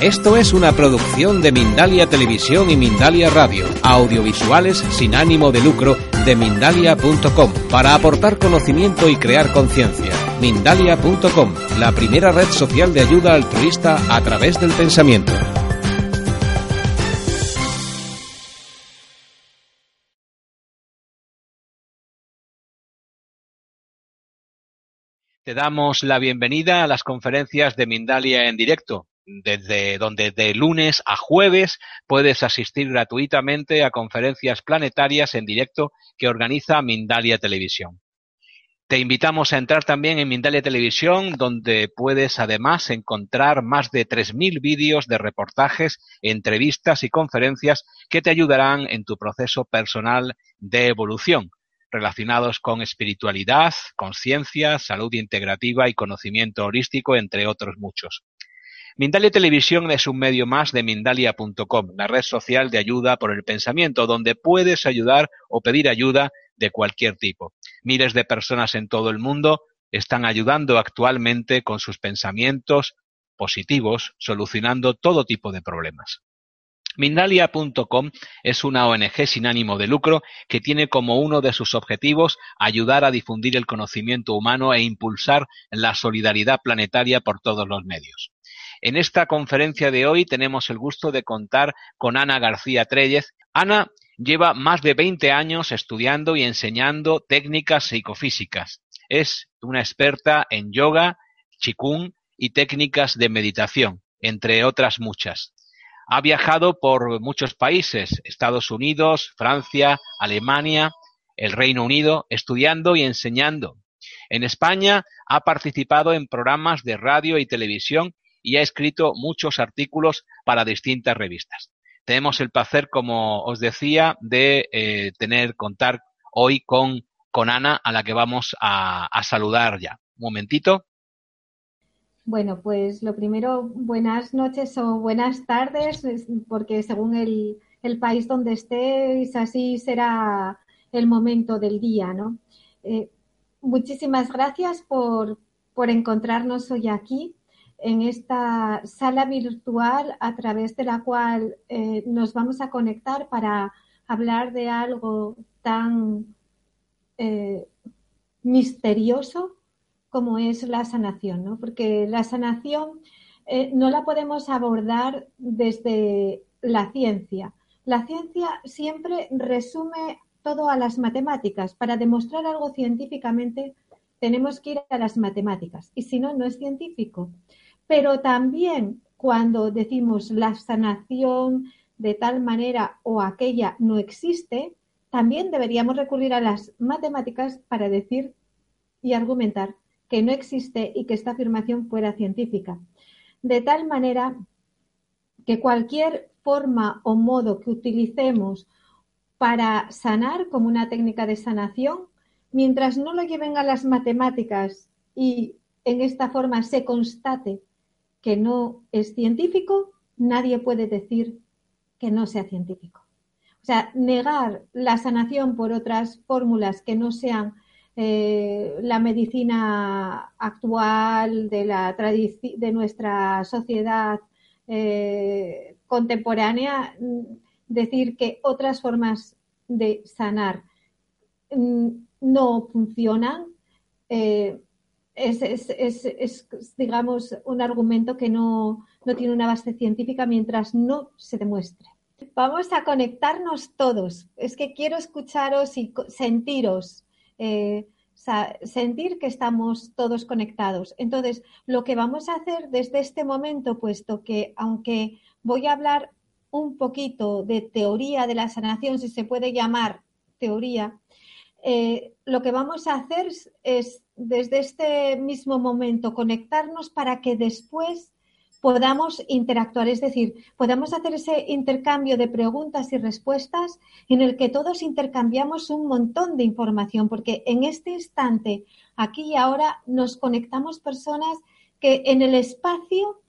Esto es una producción de Mindalia Televisión y Mindalia Radio, audiovisuales sin ánimo de lucro de mindalia.com, para aportar conocimiento y crear conciencia. Mindalia.com, la primera red social de ayuda altruista a través del pensamiento. Te damos la bienvenida a las conferencias de Mindalia en directo desde donde de lunes a jueves puedes asistir gratuitamente a conferencias planetarias en directo que organiza Mindalia Televisión. Te invitamos a entrar también en Mindalia Televisión, donde puedes además encontrar más de 3.000 vídeos de reportajes, entrevistas y conferencias que te ayudarán en tu proceso personal de evolución, relacionados con espiritualidad, conciencia, salud integrativa y conocimiento holístico, entre otros muchos. Mindalia Televisión es un medio más de Mindalia.com, la red social de ayuda por el pensamiento, donde puedes ayudar o pedir ayuda de cualquier tipo. Miles de personas en todo el mundo están ayudando actualmente con sus pensamientos positivos, solucionando todo tipo de problemas. Mindalia.com es una ONG sin ánimo de lucro que tiene como uno de sus objetivos ayudar a difundir el conocimiento humano e impulsar la solidaridad planetaria por todos los medios. En esta conferencia de hoy tenemos el gusto de contar con Ana García Trellez. Ana lleva más de 20 años estudiando y enseñando técnicas psicofísicas. Es una experta en yoga, chikung y técnicas de meditación, entre otras muchas. Ha viajado por muchos países, Estados Unidos, Francia, Alemania, el Reino Unido, estudiando y enseñando. En España ha participado en programas de radio y televisión y ha escrito muchos artículos para distintas revistas. Tenemos el placer, como os decía, de eh, tener, contar hoy con, con Ana, a la que vamos a, saludar ya. Un momentito. Bueno, pues lo primero, buenas noches o buenas tardes, porque según el, país donde estéis, así será el momento del día, ¿no? Eh, muchísimas gracias por, por encontrarnos hoy aquí en esta sala virtual a través de la cual eh, nos vamos a conectar para hablar de algo tan eh, misterioso como es la sanación, ¿no? Porque la sanación eh, no la podemos abordar desde la ciencia. La ciencia siempre resume todo a las matemáticas. Para demostrar algo científicamente tenemos que ir a las matemáticas y si no, no es científico pero también cuando decimos la sanación de tal manera o aquella no existe, también deberíamos recurrir a las matemáticas para decir y argumentar que no existe y que esta afirmación fuera científica. De tal manera que cualquier forma o modo que utilicemos para sanar como una técnica de sanación, mientras no lo lleven a las matemáticas y en esta forma se constate que no es científico, nadie puede decir que no sea científico. O sea, negar la sanación por otras fórmulas que no sean eh, la medicina actual de, la de nuestra sociedad eh, contemporánea, mm, decir que otras formas de sanar mm, no funcionan, eh, es, digamos, un argumento que no, tiene una base científica mientras no se demuestre. Vamos a conectarnos todos. Es que quiero escucharos y sentiros, eh, sentir que estamos todos conectados. Entonces, lo que vamos a hacer desde este momento, puesto que aunque voy a hablar un poquito de teoría de la sanación, si se puede llamar teoría, eh, lo que vamos a hacer es desde este mismo momento conectarnos para que después podamos interactuar, es decir, podamos hacer ese intercambio de preguntas y respuestas en el que todos intercambiamos un montón de información, porque en este instante, aquí y ahora, nos conectamos personas que en el espacio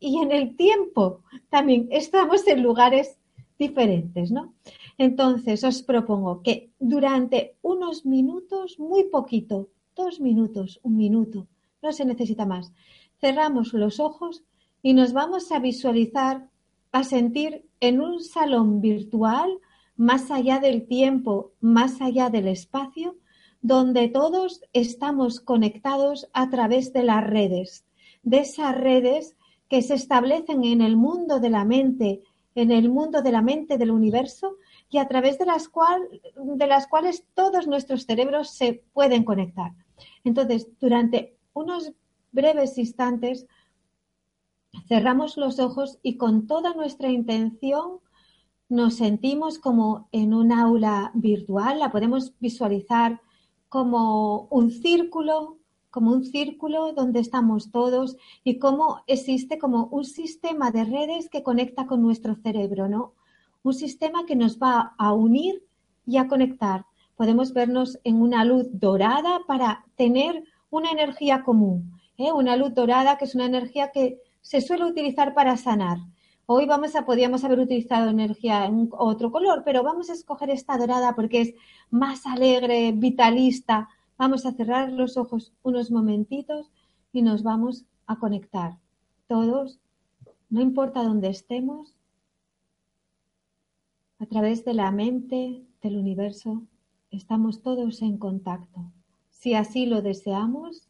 y en el tiempo también estamos en lugares diferentes, ¿no? Entonces, os propongo que durante unos minutos, muy poquito, dos minutos, un minuto, no se necesita más, cerramos los ojos y nos vamos a visualizar, a sentir en un salón virtual, más allá del tiempo, más allá del espacio, donde todos estamos conectados a través de las redes, de esas redes que se establecen en el mundo de la mente, en el mundo de la mente del universo y a través de las, de las cuales todos nuestros cerebros se pueden conectar. Entonces, durante unos breves instantes cerramos los ojos y con toda nuestra intención nos sentimos como en un aula virtual, la podemos visualizar como un círculo, como un círculo donde estamos todos y cómo existe como un sistema de redes que conecta con nuestro cerebro, ¿no? Un sistema que nos va a unir y a conectar. Podemos vernos en una luz dorada para tener una energía común, ¿eh? una luz dorada que es una energía que se suele utilizar para sanar. Hoy vamos a, podríamos haber utilizado energía en otro color, pero vamos a escoger esta dorada porque es más alegre, vitalista. Vamos a cerrar los ojos unos momentitos y nos vamos a conectar. Todos, no importa dónde estemos, a través de la mente, del universo, estamos todos en contacto. Si así lo deseamos,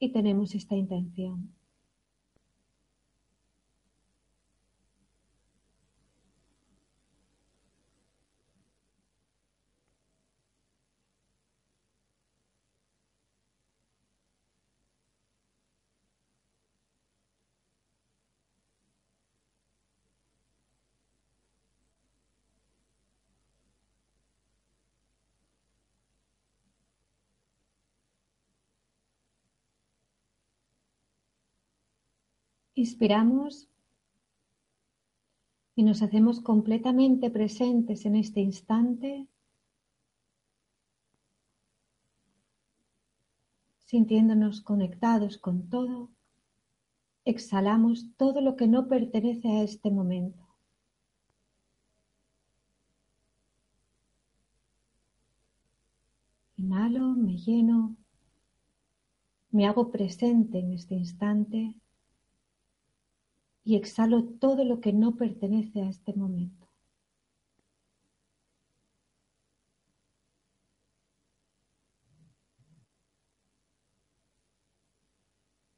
y tenemos esta intención. Inspiramos y nos hacemos completamente presentes en este instante, sintiéndonos conectados con todo. Exhalamos todo lo que no pertenece a este momento. Inhalo, me lleno, me hago presente en este instante y exhalo todo lo que no pertenece a este momento.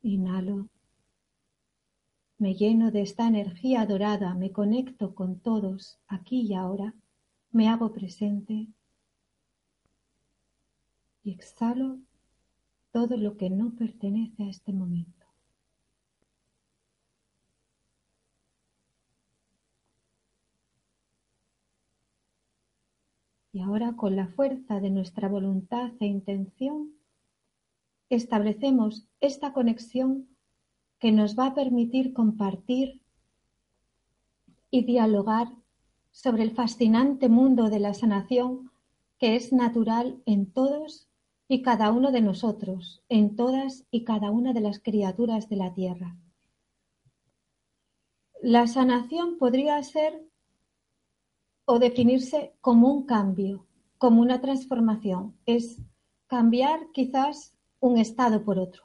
Inhalo, me lleno de esta energía dorada, me conecto con todos aquí y ahora, me hago presente y exhalo todo lo que no pertenece a este momento. Y ahora con la fuerza de nuestra voluntad e intención, establecemos esta conexión que nos va a permitir compartir y dialogar sobre el fascinante mundo de la sanación que es natural en todos y cada uno de nosotros, en todas y cada una de las criaturas de la tierra. La sanación podría ser o definirse como un cambio, como una transformación. Es cambiar quizás un estado por otro.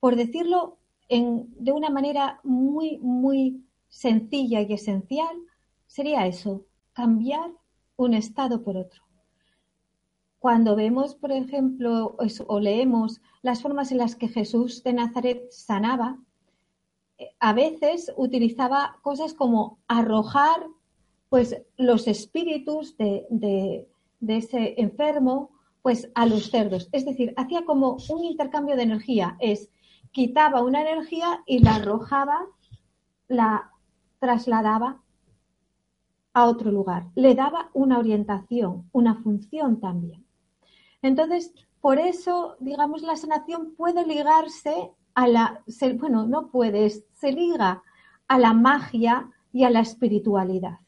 Por decirlo de una manera muy, muy sencilla y esencial, sería eso, cambiar un estado por otro. Cuando vemos, por ejemplo, o leemos las formas en las que Jesús de Nazaret sanaba, eh, a veces utilizaba cosas como arrojar pues los espíritus de, ese enfermo pues a los cerdos. Es decir, hacía como un intercambio de energía. Es quitaba una energía y la arrojaba, la trasladaba a otro lugar. Le daba una orientación, una función también. Entonces, por eso, digamos, la sanación puede ligarse a la, bueno, no puede, se liga a la magia y a la espiritualidad.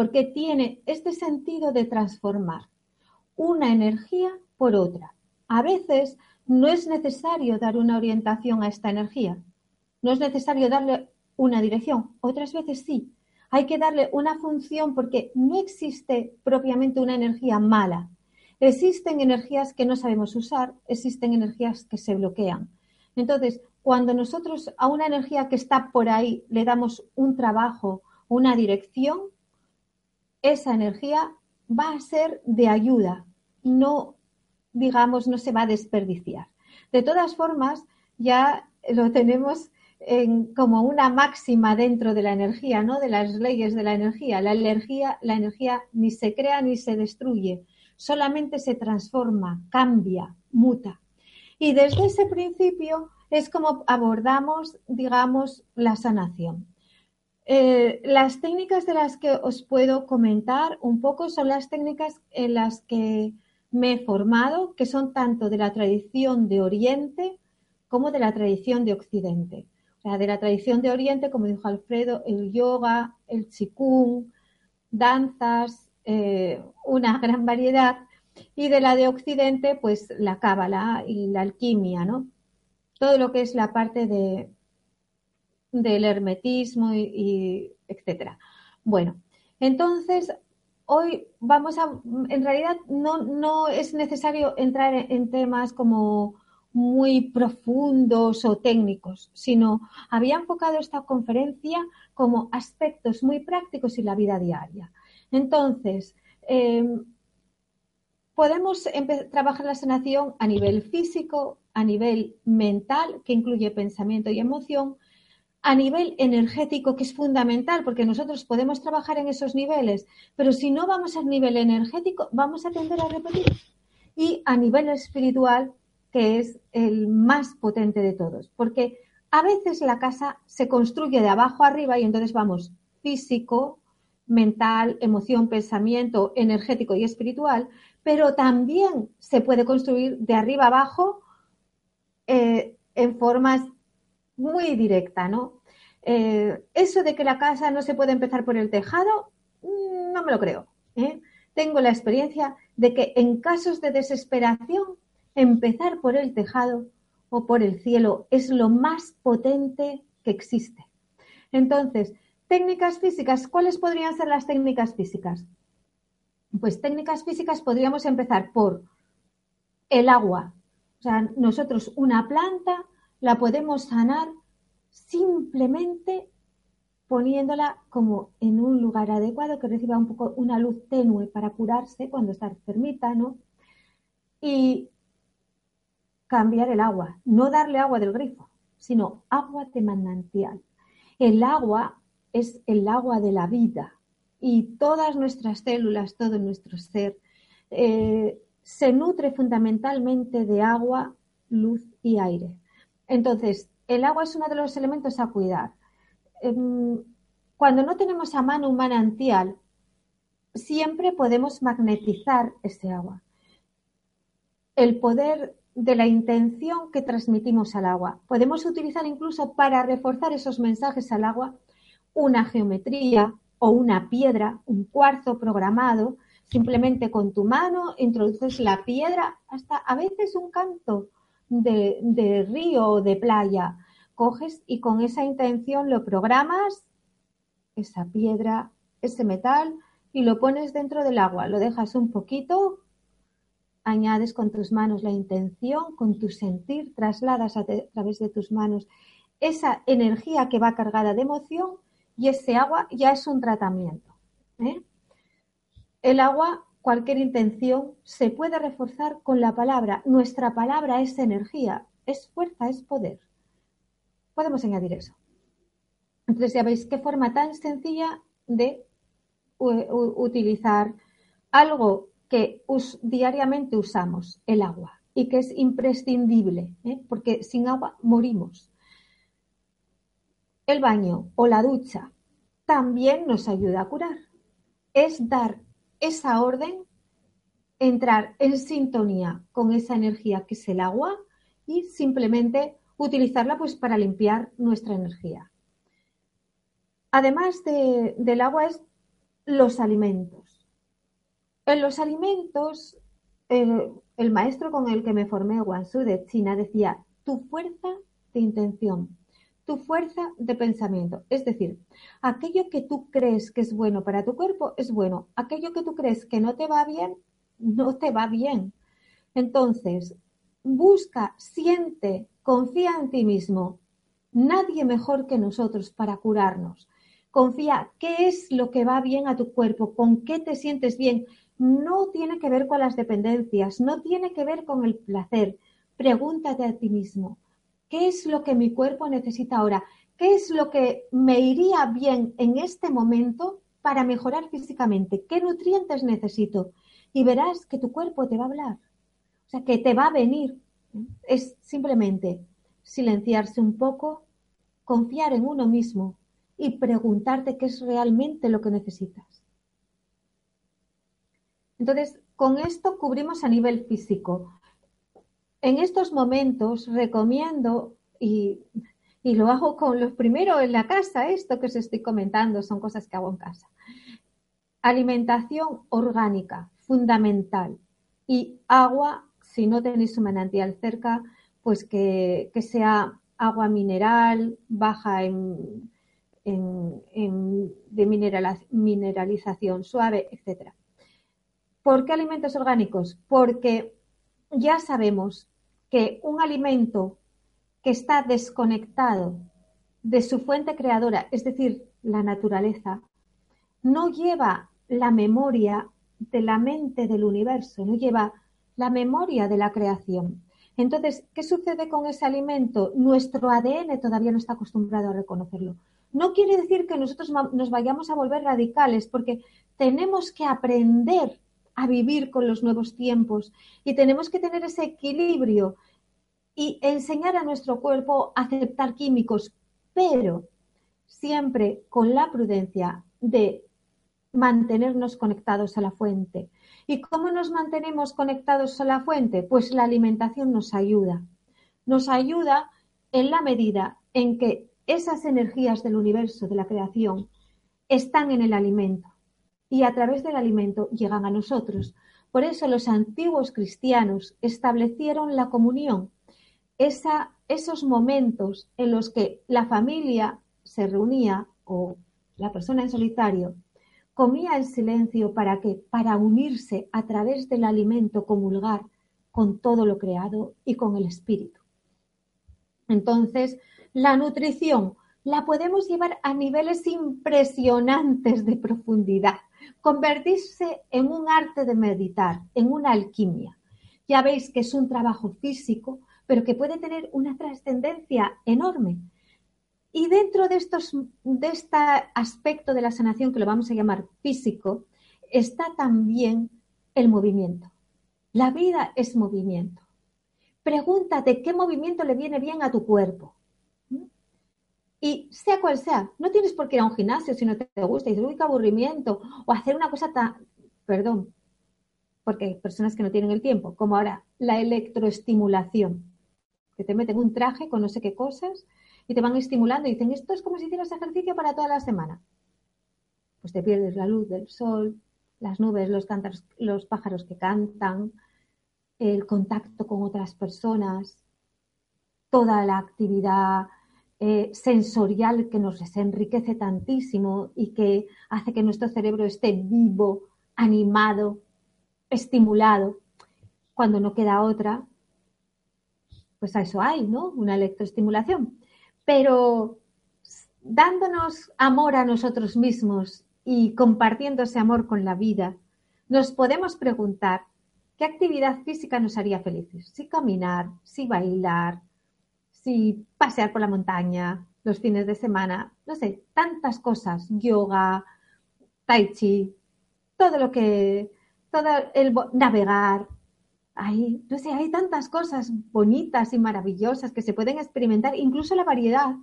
Porque tiene este sentido de transformar una energía por otra. A veces no es necesario dar una orientación a esta energía, no es necesario darle una dirección, otras veces sí. Hay que darle una función porque no existe propiamente una energía mala. Existen energías que no sabemos usar, existen energías que se bloquean. Entonces, cuando nosotros a una energía que está por ahí le damos un trabajo, una dirección, esa energía va a ser de ayuda, no, digamos, no se va a desperdiciar. De todas formas, ya lo tenemos como una máxima dentro de la energía, ¿no? De las leyes de la energía. La energía, la energía ni se crea ni se destruye, solamente se transforma, cambia, muta. Y desde ese principio es como abordamos, digamos, la sanación. Eh, las técnicas de las que os puedo comentar un poco son las técnicas en las que me he formado, que son tanto de la tradición de Oriente como de la tradición de Occidente. O sea, de la tradición de Oriente, como dijo Alfredo, el yoga, el chikung, danzas, eh, una gran variedad. Y de la de Occidente, pues la cábala y la alquimia, ¿no? Todo lo que es la parte de, del hermetismo y, etcétera. Bueno, entonces hoy vamos a, en realidad no, no es necesario entrar en, temas como muy profundos o técnicos, sino había enfocado esta conferencia como aspectos muy prácticos y la vida diaria. Entonces, em, podemos trabajar la sanación a nivel físico, a nivel mental, que incluye pensamiento y emoción, a nivel energético, que es fundamental, porque nosotros podemos trabajar en esos niveles, pero si no vamos al nivel energético, vamos a tender a repetir. Y a nivel espiritual, que es el más potente de todos, porque a veces la casa se construye de abajo arriba y entonces vamos físico, mental, emoción, pensamiento, energético y espiritual, pero también se puede construir de arriba abajo eh, en formas muy directa, ¿no? Eh, eso de que la casa no se puede empezar por el tejado, mm, no me lo creo. ¿eh? Tengo la experiencia de que en casos de desesperación, empezar por el tejado o por el cielo es lo más potente que existe. Entonces, técnicas físicas, ¿cuáles podrían ser las técnicas físicas? Pues técnicas físicas podríamos empezar por el agua. O sea, nosotros una planta la podemos sanar simplemente poniéndola como en un lugar adecuado que reciba un poco una luz tenue para curarse cuando está enfermita, ¿no? Y cambiar el agua, no darle agua del grifo, sino agua de manantial. El agua es el agua de la vida y todas nuestras células, todo nuestro ser, eh, se nutre fundamentalmente de agua, luz y aire. Entonces, el agua es uno de los elementos a cuidar. Em, cuando no tenemos a mano un manantial, siempre podemos magnetizar ese agua. El poder de la intención que transmitimos al agua. Podemos utilizar incluso para reforzar esos mensajes al agua una geometría o una piedra, un cuarzo programado, simplemente con tu mano introduces la piedra hasta a veces un canto de, río o de playa. Coges y con esa intención lo programas, esa piedra, ese metal, y lo pones dentro del agua. Lo dejas un poquito, añades con tus manos la intención, con tu sentir, trasladas a, través de tus manos esa energía que va cargada de emoción y ese agua ya es un tratamiento. ¿eh? El agua cualquier intención se puede reforzar con la palabra. Nuestra palabra es energía, es fuerza, es poder. Podemos añadir eso. Entonces ya veis qué forma tan sencilla de utilizar algo que diariamente usamos, el agua, y que es imprescindible, ¿eh? porque sin agua morimos. El baño o la ducha también nos ayuda a curar. Es dar esa orden, entrar en sintonía con esa energía que es el agua y simplemente utilizarla pues para limpiar nuestra energía. Además del agua es los alimentos. En los alimentos, el, maestro con el que me formé, Wansu de China, decía, tu fuerza de intención, tu fuerza de pensamiento. Es decir, aquello que tú crees que es bueno para tu cuerpo es bueno. Aquello que tú crees que no te va bien, no te va bien. Entonces, busca, siente, confía en ti mismo. Nadie mejor que nosotros para curarnos. Confía qué es lo que va bien a tu cuerpo, con qué te sientes bien. No tiene que ver con las dependencias, no tiene que ver con el placer. Pregúntate a ti mismo, ¿qué es lo que mi cuerpo necesita ahora? ¿Qué es lo que me iría bien en este momento para mejorar físicamente? ¿Qué nutrientes necesito? Y verás que tu cuerpo te va a hablar. O sea, que te va a venir. Es simplemente silenciarse un poco, confiar en uno mismo y preguntarte qué es realmente lo que necesitas. Entonces, con esto cubrimos a nivel físico. En estos momentos recomiendo, y, lo hago con los primeros en la casa, esto que os estoy comentando son cosas que hago en casa. Alimentación orgánica, fundamental. Y agua, si no tenéis un manantial cerca, pues que, sea agua mineral, baja en, de mineralización suave, etc. ¿Por qué alimentos orgánicos? Porque ya sabemos que un alimento que está desconectado de su fuente creadora, es decir, la naturaleza, no lleva la memoria de la mente del universo, no lleva la memoria de la creación. Entonces, ¿qué sucede con ese alimento? Nuestro ADN todavía no está acostumbrado a reconocerlo. No quiere decir que nosotros nos vayamos a volver radicales, porque tenemos que aprender a vivir con los nuevos tiempos y tenemos que tener ese equilibrio y enseñar a nuestro cuerpo a aceptar químicos, pero siempre con la prudencia de mantenernos conectados a la fuente. ¿Y cómo nos mantenemos conectados a la fuente? Pues la alimentación nos ayuda. Nos ayuda en la medida en que esas energías del universo, de la creación, están en el alimento y a través del alimento llegan a nosotros. Por eso los antiguos cristianos establecieron la comunión, esos momentos en los que la familia se reunía o la persona en solitario comía en silencio para que para unirse a través del alimento comulgar con todo lo creado y con el espíritu. Entonces, la nutrición la podemos llevar a niveles impresionantes de profundidad, convertirse en un arte de meditar, en una alquimia. Ya veis que es un trabajo físico, pero que puede tener una trascendencia enorme. Y dentro de, estos, de este aspecto de la sanación, que lo vamos a llamar físico, está también el movimiento. La vida es movimiento. Pregúntate qué movimiento le viene bien a tu cuerpo. Y sea cual sea, no tienes por qué ir a un gimnasio si no te gusta y dices, uy, aburrimiento, o hacer una cosa tan, perdón, porque hay personas que no tienen el tiempo, como ahora la electroestimulación, que te meten un traje con no sé qué cosas y te van estimulando y dicen, esto es como si hicieras ejercicio para toda la semana. Pues te pierdes la luz del sol, las nubes, los, los pájaros que cantan, el contacto con otras personas, toda la actividad eh, sensorial que nos enriquece tantísimo y que hace que nuestro cerebro esté vivo, animado, estimulado. Cuando no queda otra, pues a eso hay, ¿no? Una electroestimulación. Pero dándonos amor a nosotros mismos y compartiendo ese amor con la vida, nos podemos preguntar qué actividad física nos haría felices. Si caminar, si bailar, si pasear por la montaña los fines de semana, no sé, tantas cosas, yoga, tai chi, todo lo que, todo el navegar, hay, no sé, hay tantas cosas bonitas y maravillosas que se pueden experimentar, incluso la variedad.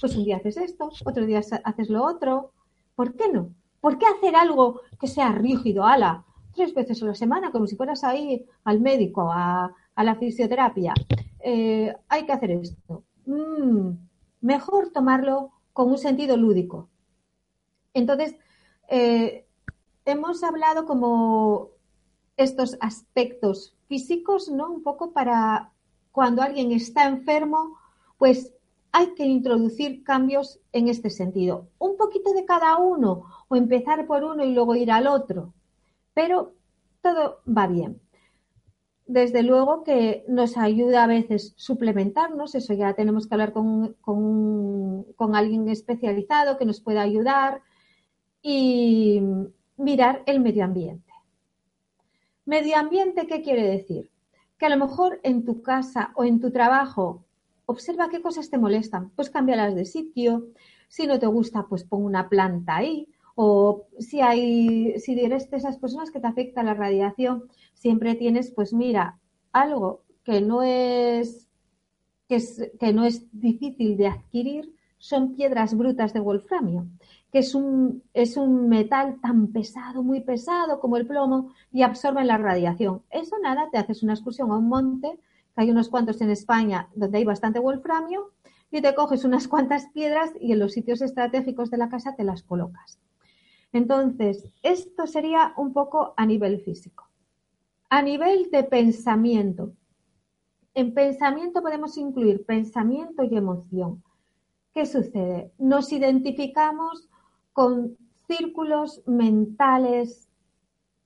Pues un día haces esto, otro día haces lo otro. ¿Por qué no? ¿Por qué hacer algo que sea rígido, ala, tres veces a la semana, como si fueras ahí al médico, a, a la fisioterapia? Eh, hay que hacer esto. mm, mejor tomarlo con un sentido lúdico. Entonces, eh, hemos hablado como estos aspectos físicos, ¿no? Un poco para cuando alguien está enfermo, pues hay que introducir cambios en este sentido. Un poquito de cada uno o empezar por uno y luego ir al otro. Pero todo va bien. Desde luego que nos ayuda a veces suplementarnos, eso ya tenemos que hablar con, con alguien especializado que nos pueda ayudar y mirar el medio ambiente. Medio ambiente, ¿qué quiere decir? Que a lo mejor en tu casa o en tu trabajo observa qué cosas te molestan, pues cámbialas de sitio. Si no te gusta, pues pon una planta ahí. O si hay, si eres de esas personas que te afecta la radiación, siempre tienes, pues mira, algo que no es, que, no es difícil de adquirir, son piedras brutas de wolframio que es un, es un metal tan pesado, muy pesado como el plomo y absorben la radiación. Eso nada, te haces una excursión a un monte, que hay unos cuantos en España donde hay bastante wolframio, y te coges unas cuantas piedras y en los sitios estratégicos de la casa te las colocas. Entonces, esto sería un poco a nivel físico. A nivel de pensamiento. En pensamiento podemos incluir pensamiento y emoción. ¿Qué sucede? Nos identificamos con círculos mentales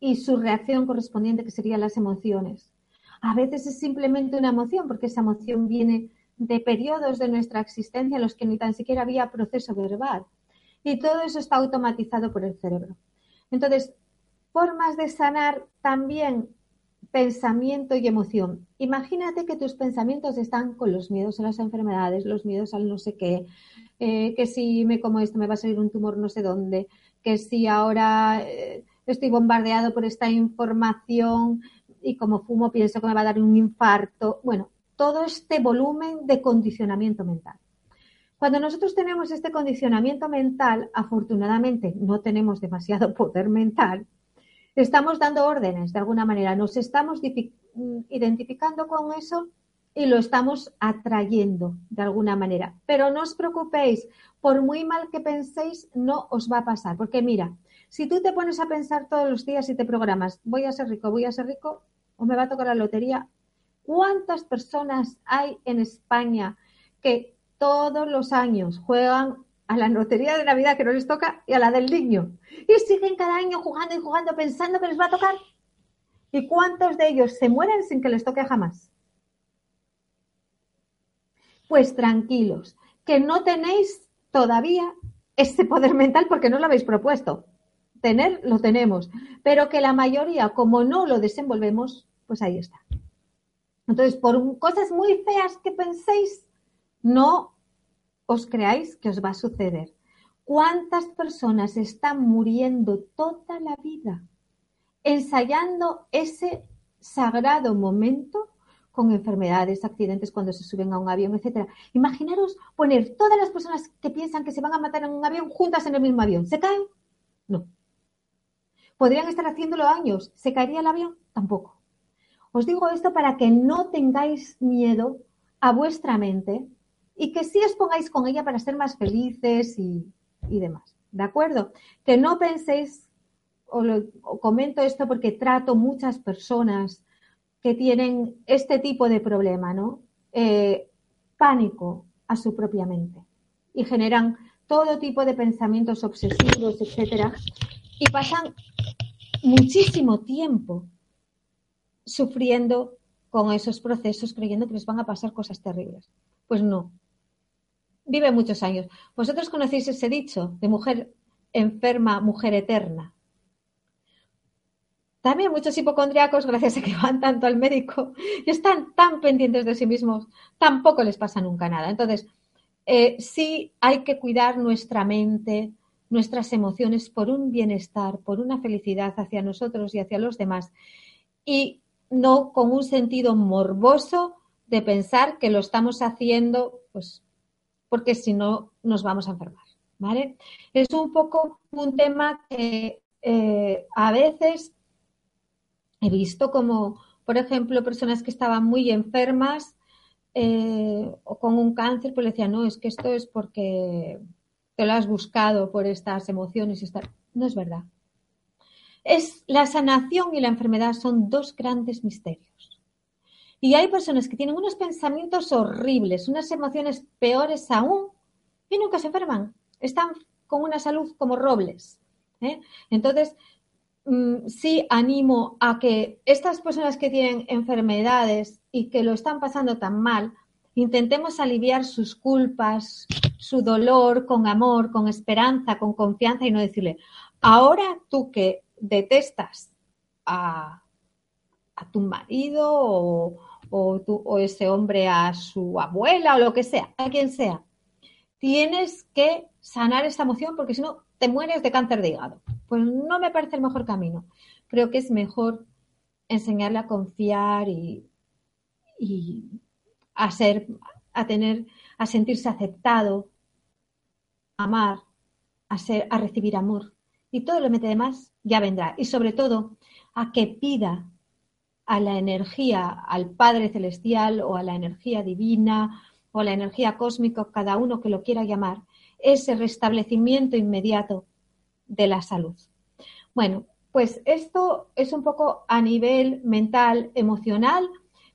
y su reacción correspondiente, que serían las emociones. A veces es simplemente una emoción, porque esa emoción viene de periodos de nuestra existencia en los que ni tan siquiera había proceso verbal. Y todo eso está automatizado por el cerebro. Entonces, formas de sanar también pensamiento y emoción. Imagínate que tus pensamientos están con los miedos a las enfermedades, los miedos al no sé qué, eh, que si me como esto me va a salir un tumor no sé dónde, que si ahora eh, estoy bombardeado por esta información y como fumo pienso que me va a dar un infarto. Bueno, todo este volumen de condicionamiento mental. Cuando nosotros tenemos este condicionamiento mental, afortunadamente no tenemos demasiado poder mental, estamos dando órdenes de alguna manera, nos estamos identificando con eso y lo estamos atrayendo de alguna manera. Pero no os preocupéis, por muy mal que penséis, no os va a pasar. Porque mira, si tú te pones a pensar todos los días y te programas, voy a ser rico, voy a ser rico, o me va a tocar la lotería, ¿cuántas personas hay en España que todos los años juegan a la lotería de Navidad que no les toca y a la del niño? Y siguen cada año jugando y jugando pensando que les va a tocar. ¿Y cuántos de ellos se mueren sin que les toque jamás? Pues tranquilos, que no tenéis todavía ese poder mental porque no lo habéis propuesto. Tener lo tenemos, pero que la mayoría, como no lo desenvolvemos, pues ahí está. Entonces, por cosas muy feas que penséis, no os creáis que os va a suceder. ¿Cuántas personas están muriendo toda la vida ensayando ese sagrado momento con enfermedades, accidentes cuando se suben a un avión, etcétera. Imaginaros poner todas las personas que piensan que se van a matar en un avión juntas en el mismo avión. ¿Se caen? No. ¿Podrían estar haciéndolo años? ¿Se caería el avión? Tampoco. Os digo esto para que no tengáis miedo a vuestra mente y que sí os pongáis con ella para ser más felices y, demás. ¿De acuerdo? Que no penséis, o, lo, comento esto porque trato muchas personas que tienen este tipo de problema, ¿no? Eh, pánico a su propia mente y generan todo tipo de pensamientos obsesivos, etcétera, y pasan muchísimo tiempo sufriendo con esos procesos creyendo que les van a pasar cosas terribles. Pues no. Vive muchos años. Vosotros conocéis ese dicho de mujer enferma, mujer eterna. También muchos hipocondriacos, gracias a que van tanto al médico y están tan pendientes de sí mismos, tampoco les pasa nunca nada. Entonces, eh, sí hay que cuidar nuestra mente, nuestras emociones por un bienestar, por una felicidad hacia nosotros y hacia los demás. Y no con un sentido morboso de pensar que lo estamos haciendo, pues, porque si no nos vamos a enfermar. ¿Vale? Es un poco un tema que eh, a veces He visto como, por ejemplo, personas que estaban muy enfermas eh, o con un cáncer, pues le decía, no, es que esto es porque te lo has buscado por estas emociones y estar. No es verdad. Es la sanación y la enfermedad son dos grandes misterios. Y hay personas que tienen unos pensamientos horribles, unas emociones peores aún, y nunca se enferman. Están con una salud como robles. ¿eh? Entonces, mm, sí animo a que estas personas que tienen enfermedades y que lo están pasando tan mal, intentemos aliviar sus culpas, su dolor con amor, con esperanza, con confianza y no decirle, ahora tú que detestas a, tu marido o, o ese hombre a su abuela o lo que sea, a quien sea, tienes que sanar esta emoción porque si no te mueres de cáncer de hígado. Pues no me parece el mejor camino. Creo que es mejor enseñarle a confiar y, a ser, a tener, a sentirse aceptado, amar, a ser, a recibir amor. Y todo lo mete demás ya vendrá. Y sobre todo, a que pida a la energía, al Padre Celestial o a la energía divina o a la energía cósmica, cada uno que lo quiera llamar, ese restablecimiento inmediato de la salud. Bueno, pues esto es un poco a nivel mental, emocional.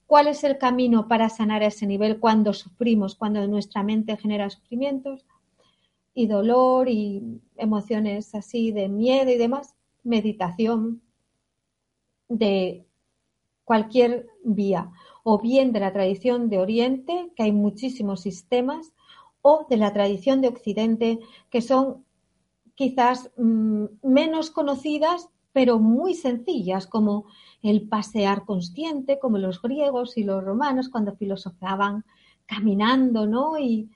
¿Cuál es el camino para sanar a ese nivel cuando sufrimos, cuando nuestra mente genera sufrimientos y dolor y emociones así de miedo y demás? Meditación de cualquier vía, o bien de la tradición de Oriente, que hay muchísimos sistemas, o de la tradición de Occidente, que son quizás mm, menos conocidas, pero muy sencillas, como el pasear consciente, como los griegos y los romanos cuando filosofaban caminando, ¿no? Y,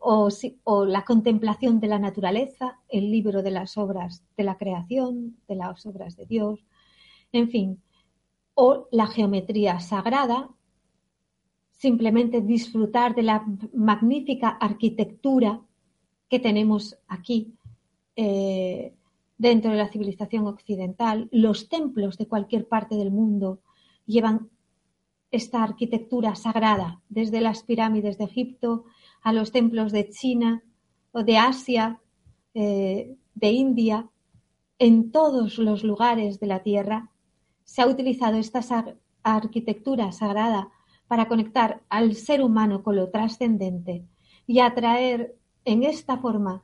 o, o, la contemplación de la naturaleza, el libro de las obras de la creación, de las obras de Dios, en fin, o la geometría sagrada, simplemente disfrutar de la magnífica arquitectura que tenemos aquí eh, dentro de la civilización occidental. Los templos de cualquier parte del mundo llevan esta arquitectura sagrada, desde las pirámides de Egipto a los templos de China o de Asia, eh, de India, en todos los lugares de la Tierra se ha utilizado esta arquitectura sagrada para conectar al ser humano con lo trascendente y atraer en esta forma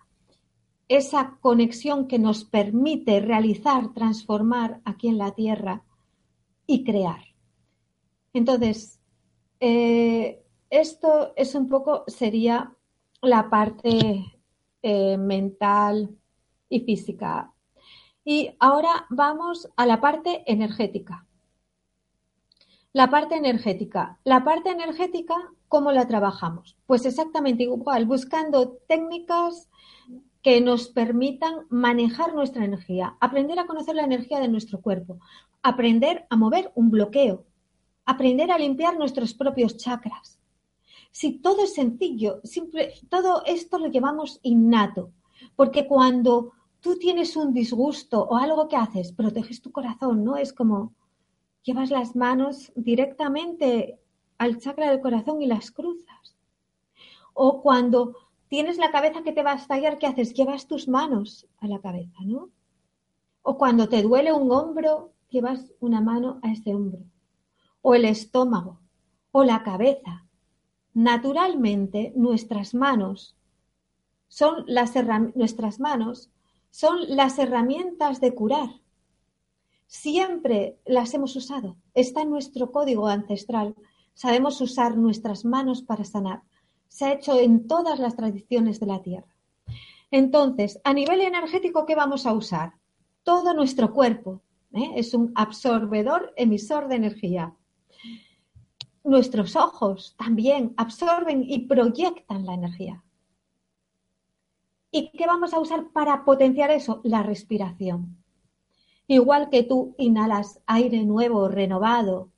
esa conexión que nos permite realizar, transformar aquí en la Tierra y crear. Entonces, eh, esto es un poco, sería la parte eh, mental y física. Y ahora vamos a la parte energética. La parte energética. La parte energética, ¿cómo la trabajamos? Pues exactamente igual, buscando técnicas que nos permitan manejar nuestra energía, aprender a conocer la energía de nuestro cuerpo, aprender a mover un bloqueo, aprender a limpiar nuestros propios chakras. Si todo es sencillo, todo esto lo llevamos innato, porque cuando tú tienes un disgusto o algo que haces, proteges tu corazón, ¿no? Es como, llevas las manos directamente al chakra del corazón y las cruzas. O cuando tienes la cabeza que te va a estallar, ¿qué haces? Llevas tus manos a la cabeza, ¿no? O cuando te duele un hombro, llevas una mano a ese hombro. O el estómago, o la cabeza. Naturalmente, nuestras manos son las nuestras manos son las herramientas de curar Siempre las hemos usado. Está en nuestro código ancestral. Sabemos usar nuestras manos para sanar. Se ha hecho en todas las tradiciones de la Tierra. Entonces, a nivel energético, ¿qué vamos a usar? Todo nuestro cuerpo. ¿eh? Es un absorbedor, emisor de energía. Nuestros ojos también absorben y proyectan la energía. ¿Y qué vamos a usar para potenciar eso? La respiración. Igual que tú inhalas aire nuevo, renovado,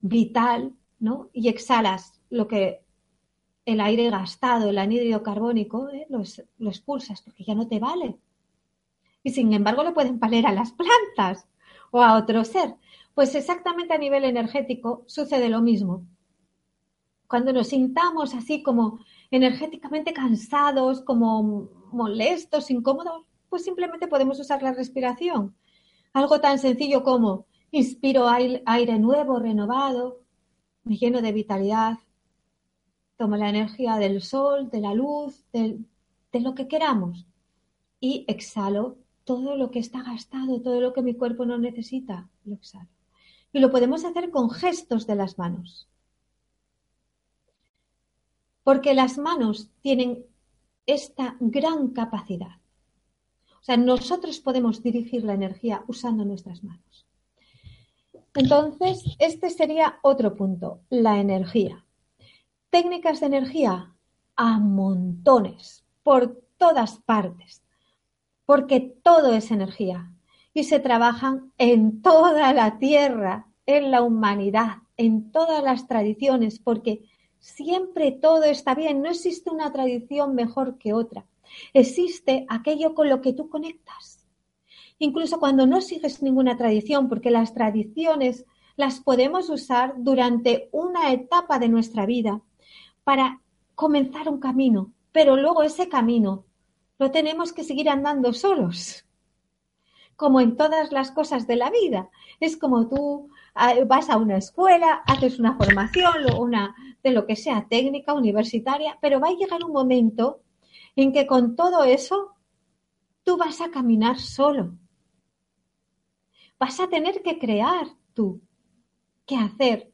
vital, ¿no? Y exhalas lo que el aire gastado, el anhídrido carbónico, ¿eh? lo, expulsas porque ya no te vale. Y sin embargo le pueden valer a las plantas o a otro ser. Pues exactamente a nivel energético sucede lo mismo. cuando nos sintamos así como energéticamente cansados, como molestos, incómodos, pues simplemente podemos usar la respiración. Algo tan sencillo como inspiro aire nuevo, renovado, me lleno de vitalidad, tomo la energía del sol, de la luz, de, de lo que queramos y exhalo todo lo que está gastado, todo lo que mi cuerpo no necesita, lo exhalo. Y lo podemos hacer con gestos de las manos. Porque las manos tienen esta gran capacidad. O sea, nosotros podemos dirigir la energía usando nuestras manos. Entonces, este sería otro punto, la energía. Técnicas de energía a montones, por todas partes porque todo es energía y se trabajan en toda la tierra, en la humanidad, en todas las tradiciones, porque siempre todo está bien, no existe una tradición mejor que otra, existe aquello con lo que tú conectas. Incluso cuando no sigues ninguna tradición, porque las tradiciones las podemos usar durante una etapa de nuestra vida para comenzar un camino, pero luego ese camino no tenemos que seguir andando solos, como en todas las cosas de la vida. Es como tú vas a una escuela, haces una formación, una de lo que sea técnica, universitaria, pero va a llegar un momento en que con todo eso tú vas a caminar solo. Vas a tener que crear tú qué hacer.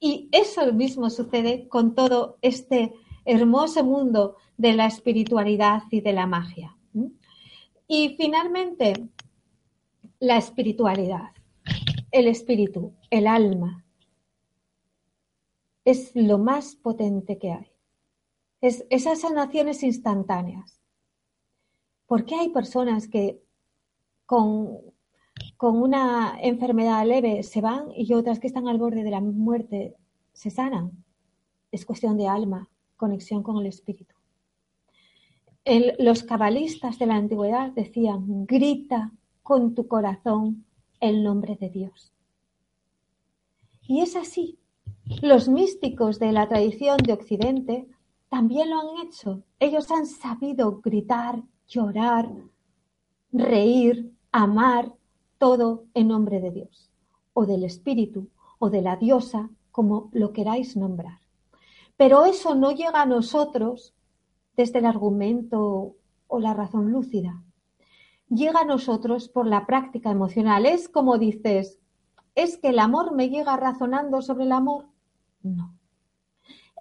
Y eso mismo sucede con todo este hermoso mundo de la espiritualidad y de la magia. Y finalmente, la espiritualidad, el espíritu, el alma, es lo más potente que hay. Es esas sanaciones instantáneas. ¿Por qué hay personas que con, con una enfermedad leve se van y otras que están al borde de la muerte se sanan? Es cuestión de alma, conexión con el espíritu los cabalistas de la antigüedad decían, grita con tu corazón el nombre de Dios. Y es así. Los místicos de la tradición de Occidente también lo han hecho. Ellos han sabido gritar, llorar, reír, amar, todo en nombre de Dios, o del Espíritu, o de la diosa, como lo queráis nombrar. Pero eso no llega a nosotros desde el argumento o la razón lúcida. Llega a nosotros por la práctica emocional. Es como dices, ¿es que el amor me llega razonando sobre el amor? No.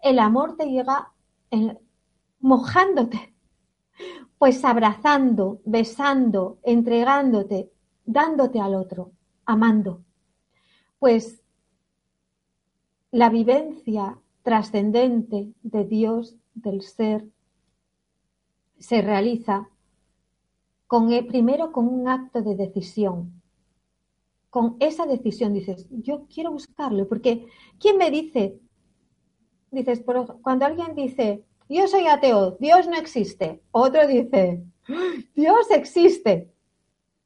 El amor te llega mojándote, pues abrazando, besando, entregándote, dándote al otro, amando. Pues la vivencia trascendente de Dios, del ser, se realiza con primero con un acto de decisión. Con esa decisión dices, yo quiero buscarlo, porque ¿quién me dice? Dices, cuando alguien dice, yo soy ateo, Dios no existe, otro dice, Dios existe,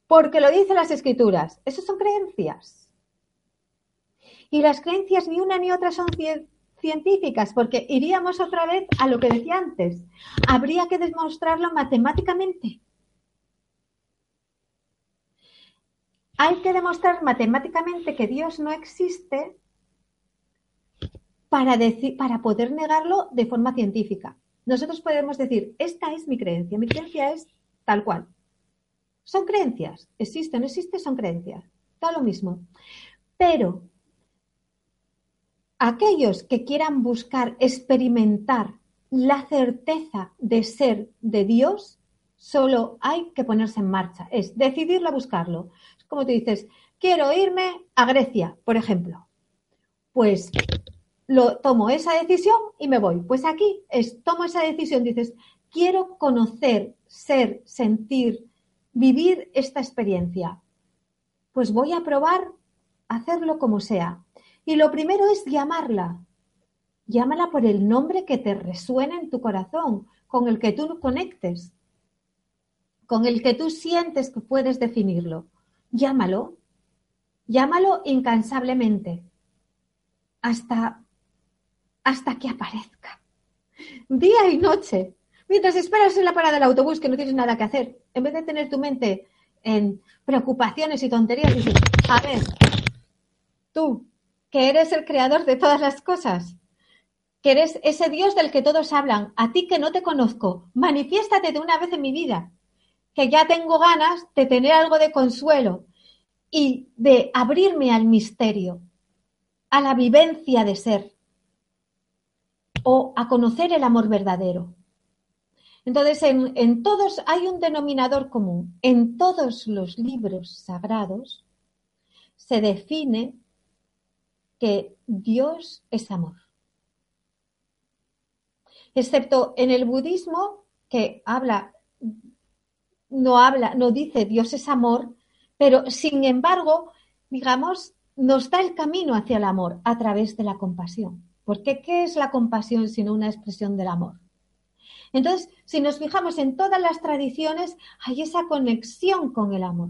porque lo dicen las escrituras. Esas son creencias. Y las creencias ni una ni otra son científicas, porque iríamos otra vez a lo que decía antes. Habría que demostrarlo matemáticamente. Hay que demostrar matemáticamente que Dios no existe para, poder negarlo de forma científica. Nosotros podemos decir, esta es mi creencia, mi creencia es tal cual. Son creencias, existe o no existe, son creencias. Todo lo mismo. Pero aquellos que quieran buscar experimentar la certeza de ser de Dios, solo hay que ponerse en marcha, es decidirlo buscarlo. Como tú dices, quiero irme a Grecia, por ejemplo. Pues lo tomo esa decisión y me voy. Pues aquí es tomo esa decisión, dices, quiero conocer, ser, sentir, vivir esta experiencia. Pues voy a probar hacerlo como sea. Y lo primero es llamarla. Llámala por el nombre que te resuena en tu corazón, con el que tú conectes, con el que tú sientes que puedes definirlo. Llámalo. Llámalo incansablemente. Hasta hasta que aparezca. Día y noche. Mientras esperas en la parada del autobús que no tienes nada que hacer, en vez de tener tu mente en preocupaciones y tonterías, dices, a ver, tú, que eres el creador de todas las cosas, que eres ese Dios del que todos hablan, a ti que no te conozco, manifiéstate de una vez en mi vida, que ya tengo ganas de tener algo de consuelo y de abrirme al misterio, a la vivencia de ser o a conocer el amor verdadero. Entonces, en, en, todos hay un denominador común. En todos los libros sagrados se define que Dios es amor excepto en el budismo que habla, no habla, no dice Dios es amor, pero sin embargo, digamos, nos da el camino hacia el amor a través de la compasión. Porque ¿qué es la compasión sino una expresión del amor? Entonces, si nos fijamos en todas las tradiciones, hay esa conexión con el amor.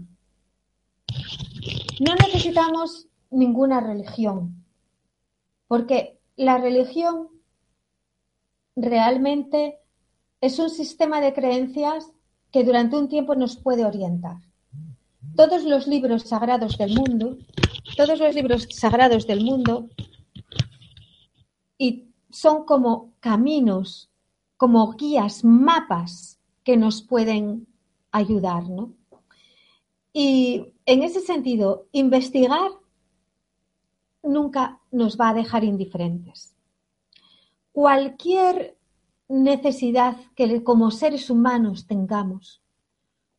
No necesitamos ninguna religión, porque la religión realmente es un sistema de creencias que durante un tiempo nos puede orientar. Todos los libros sagrados del mundo, todos los libros sagrados del mundo, y son como caminos, como guías, mapas que nos pueden ayudar, ¿no? Y en ese sentido, investigar nunca nos va a dejar indiferentes cualquier necesidad que como seres humanos tengamos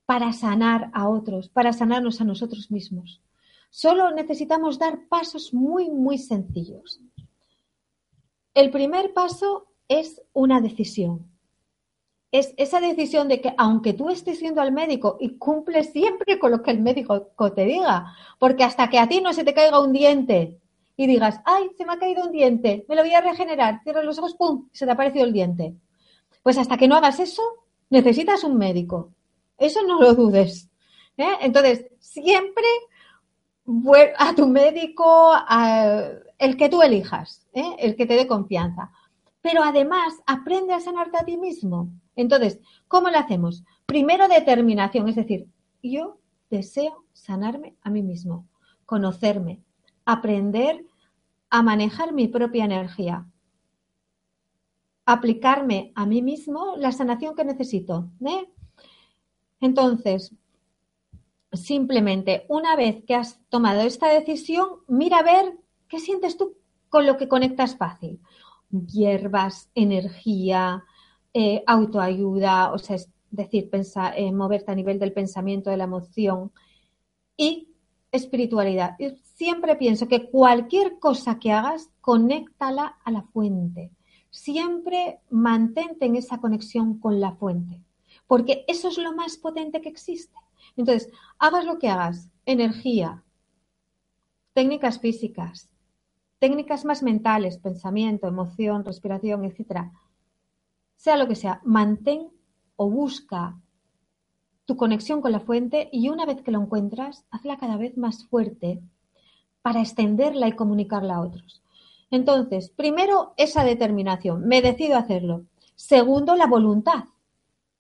para sanar a otros, para sanarnos a nosotros mismos. Solo necesitamos dar pasos muy, muy sencillos. El primer paso es una decisión. Es esa decisión de que aunque tú estés yendo al médico y cumples siempre con lo que el médico te diga, porque hasta que a ti no se te caiga un diente y digas, ay, se me ha caído un diente, me lo voy a regenerar, cierras los ojos, ¡pum!, se te ha aparecido el diente. Pues hasta que no hagas eso, necesitas un médico. Eso no lo dudes. ¿eh? Entonces, siempre a tu médico, a el que tú elijas, ¿eh? el que te dé confianza. Pero además, aprende a sanarte a ti mismo. Entonces, ¿cómo lo hacemos? Primero, determinación, es decir, yo deseo sanarme a mí mismo, conocerme, aprender a manejar mi propia energía, aplicarme a mí mismo la sanación que necesito. ¿eh? Entonces, simplemente una vez que has tomado esta decisión, mira a ver qué sientes tú con lo que conectas fácil. Hierbas, energía, eh, autoayuda, o sea, es decir, pensar, eh, moverte a nivel del pensamiento, de la emoción y espiritualidad siempre pienso que cualquier cosa que hagas, conéctala a la fuente. Siempre mantente en esa conexión con la fuente, porque eso es lo más potente que existe. Entonces, hagas lo que hagas, energía, técnicas físicas, técnicas más mentales, pensamiento, emoción, respiración, etcétera. Sea lo que sea, mantén o busca tu conexión con la fuente y una vez que lo encuentras, hazla cada vez más fuerte para extenderla y comunicarla a otros. Entonces, primero, esa determinación, me decido hacerlo. Segundo, la voluntad.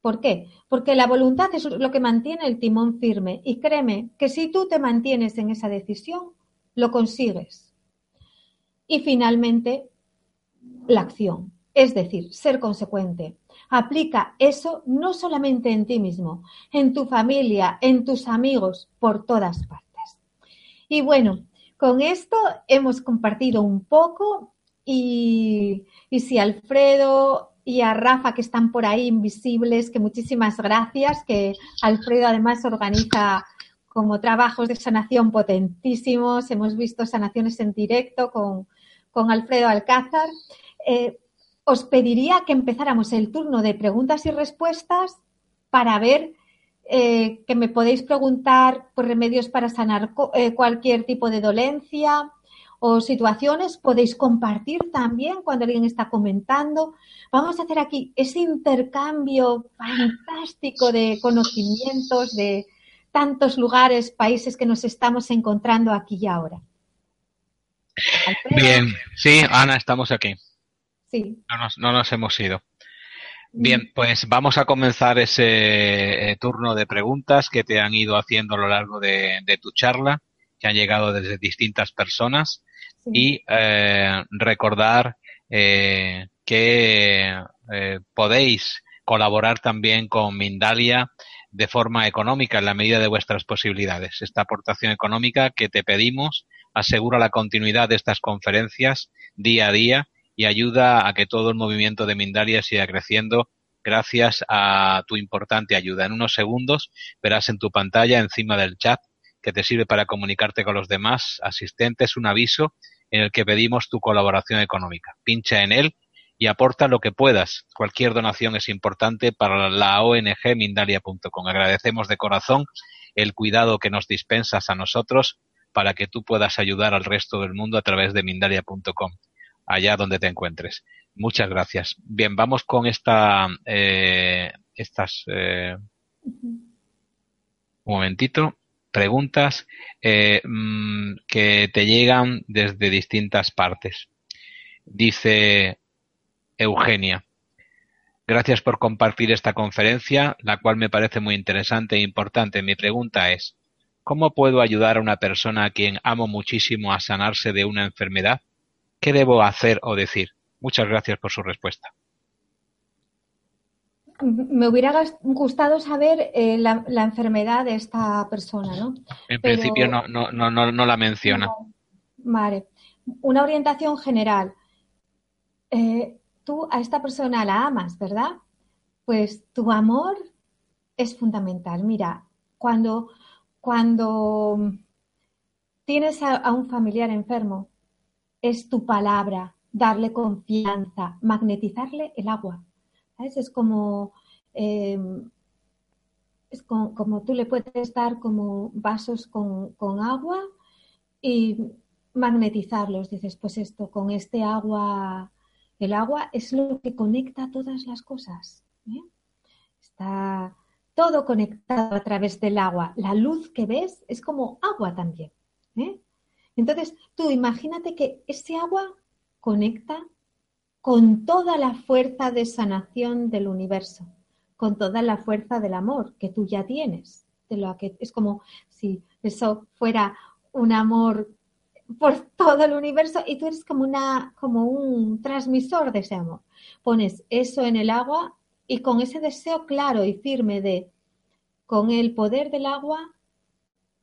¿Por qué? Porque la voluntad es lo que mantiene el timón firme y créeme que si tú te mantienes en esa decisión, lo consigues. Y finalmente, la acción, es decir, ser consecuente. Aplica eso no solamente en ti mismo, en tu familia, en tus amigos, por todas partes. Y bueno, con esto hemos compartido un poco y, si Alfredo y a Rafa que están por ahí invisibles, que muchísimas gracias, que Alfredo además organiza como trabajos de sanación potentísimos, hemos visto sanaciones en directo con, Alfredo Alcázar. Eh, os pediría que empezáramos el turno de preguntas y respuestas para ver eh, que me podéis preguntar por remedios para sanar eh, cualquier tipo de dolencia o situaciones. Podéis compartir también cuando alguien está comentando. Vamos a hacer aquí ese intercambio fantástico de conocimientos de tantos lugares, países que nos estamos encontrando aquí y ahora. Bien, sí, Ana, estamos aquí. Sí. No nos, no nos hemos ido. Bien, mm. pues vamos a comenzar ese eh, turno de preguntas que te han ido haciendo a lo largo de, tu charla, que han llegado desde distintas personas, y eh, recordar eh, que podéis colaborar también con Mindalia de forma económica en la medida de vuestras posibilidades. Esta aportación económica que te pedimos asegura la continuidad de estas conferencias día a día y ayuda a que todo el movimiento de Mindalia siga creciendo gracias a tu importante ayuda. En unos segundos verás en tu pantalla encima del chat que te sirve para comunicarte con los demás asistentes un aviso en el que pedimos tu colaboración económica. Pincha en él y aporta lo que puedas. Cualquier donación es importante para la ONG Mindalia.com. Agradecemos de corazón el cuidado que nos dispensas a nosotros para que tú puedas ayudar al resto del mundo a través de Mindalia.com allá donde te encuentres. Muchas gracias. Bien, vamos con esta, eh, estas, eh, un momentito, preguntas eh, mm, que te llegan desde distintas partes. Dice Eugenia. Gracias por compartir esta conferencia, la cual me parece muy interesante e importante. Mi pregunta es, ¿cómo puedo ayudar a una persona a quien amo muchísimo a sanarse de una enfermedad? ¿Qué debo hacer o decir? Muchas gracias por su respuesta. Me hubiera gustado saber eh, la, enfermedad de esta persona, ¿no? En principio no, no, no, no, la menciona. vale. Una orientación general. Eh, tú a esta persona la amas, ¿verdad? Pues tu amor es fundamental. Mira, cuando, cuando tienes a un familiar enfermo, es tu palabra, darle confianza, magnetizarle el agua. Es como, eh, es como, tú le puedes dar como vasos con, agua y magnetizarlos. Dices, pues esto, con este agua, el agua es lo que conecta todas las cosas. ¿eh? Está todo conectado a través del agua. La luz que ves es como agua también. ¿eh? Entonces, tú imagínate que ese agua conecta con toda la fuerza de sanación del universo, con toda la fuerza del amor que tú ya tienes. De lo que es como si eso fuera un amor por todo el universo y tú eres como una como un transmisor de ese amor. Pones eso en el agua y con ese deseo claro y firme de con el poder del agua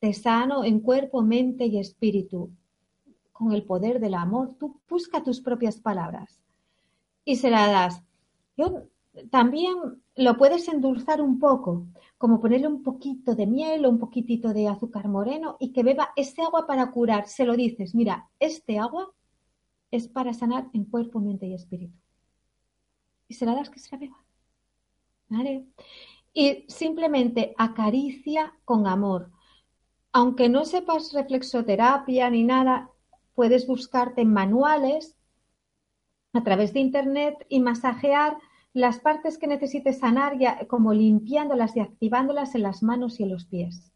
te sano en cuerpo, mente y espíritu. Con el poder del amor, tú busca tus propias palabras y se la das. Yo, también lo puedes endulzar un poco, como ponerle un poquito de miel o un poquitito de azúcar moreno y que beba ese agua para curar. Se lo dices, mira, este agua es para sanar en cuerpo, mente y espíritu. Y se la das que se la beba. ¿Vale? Y simplemente acaricia con amor aunque no sepas reflexoterapia ni nada, puedes buscarte manuales a través de internet y masajear las partes que necesites sanar, ya, como limpiándolas y activándolas en las manos y en los pies.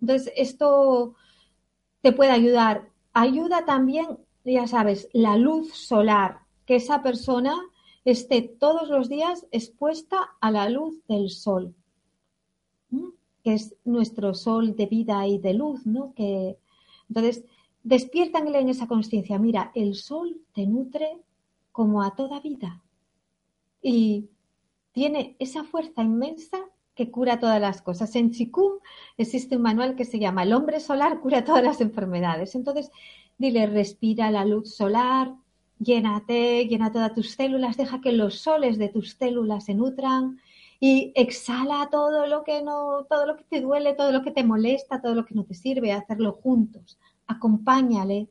Entonces, esto te puede ayudar. Ayuda también, ya sabes, la luz solar, que esa persona esté todos los días expuesta a la luz del sol que es nuestro sol de vida y de luz, ¿no? Que, entonces, despiértanle en esa conciencia, mira, el sol te nutre como a toda vida y tiene esa fuerza inmensa que cura todas las cosas. En Chikung existe un manual que se llama El hombre solar cura todas las enfermedades. Entonces, dile, respira la luz solar, llénate, llena todas tus células, deja que los soles de tus células se nutran, y exhala todo lo que no, todo lo que te duele, todo lo que te molesta, todo lo que no te sirve, hacerlo juntos. Acompáñale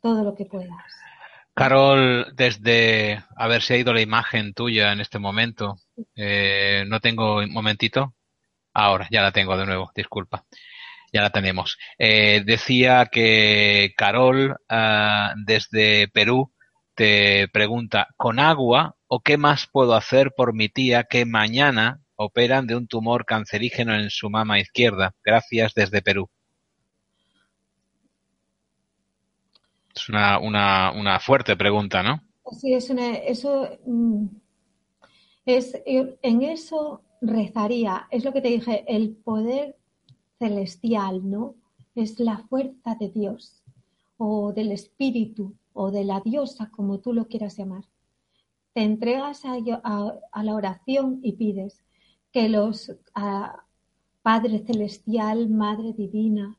todo lo que puedas. Carol, desde a ver si ha ido la imagen tuya en este momento. Eh, no tengo un momentito. Ahora, ya la tengo de nuevo, disculpa. Ya la tenemos. Eh, decía que Carol, ah, desde Perú, te pregunta, ¿con agua o qué más puedo hacer por mi tía que mañana operan de un tumor cancerígeno en su mama izquierda? Gracias desde Perú. Es una, una, una fuerte pregunta, ¿no? Sí, es eso mm, es en eso rezaría. Es lo que te dije, el poder celestial, ¿no? Es la fuerza de Dios o del espíritu o de la diosa, como tú lo quieras llamar. Te entregas a, la oración y pides que los Padre Celestial, Madre Divina,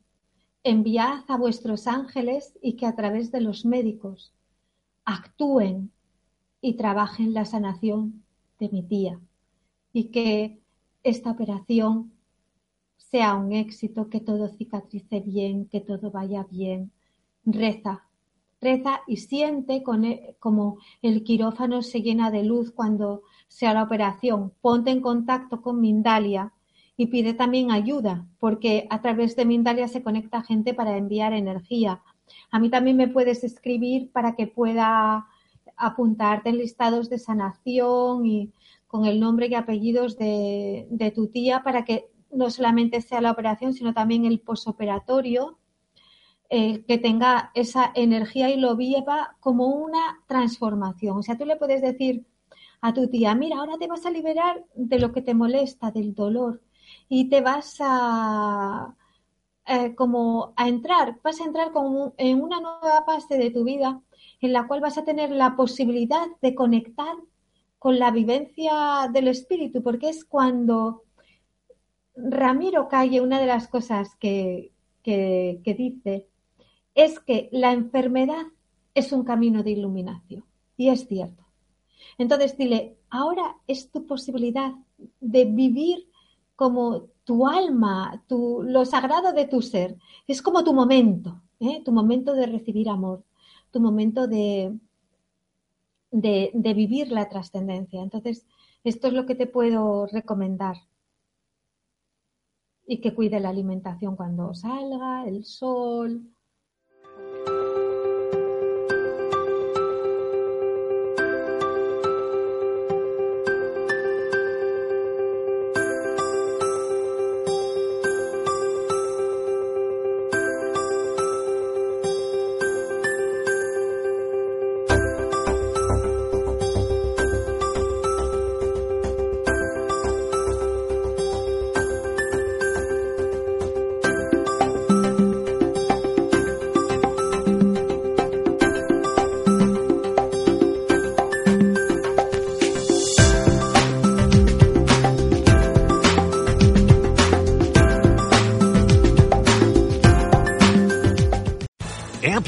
enviad a vuestros ángeles y que a través de los médicos actúen y trabajen la sanación de mi tía y que esta operación sea un éxito, que todo cicatrice bien, que todo vaya bien. Reza, y siente con e, como el quirófano se llena de luz cuando sea la operación. Ponte en contacto con Mindalia y pide también ayuda, porque a través de Mindalia se conecta gente para enviar energía. A mí también me puedes escribir para que pueda apuntarte en listados de sanación y con el nombre y apellidos de, tu tía para que no solamente sea la operación, sino también el posoperatorio, eh, que tenga esa energía y lo viva como una transformación. O sea, tú le puedes decir a tu tía, mira, ahora te vas a liberar de lo que te molesta, del dolor, y te vas a, eh, como a entrar, vas a entrar como en una nueva fase de tu vida en la cual vas a tener la posibilidad de conectar con la vivencia del espíritu, porque es cuando Ramiro Calle, una de las cosas que, que, dice, es que la enfermedad es un camino de iluminación, y es cierto. Entonces dile, ahora es tu posibilidad de vivir como tu alma, tu, lo sagrado de tu ser. Es como tu momento, ¿eh? tu momento de recibir amor tu momento de, de, vivir la trascendencia. Entonces, esto es lo que te puedo recomendar. Y que cuide la alimentación cuando salga, el sol,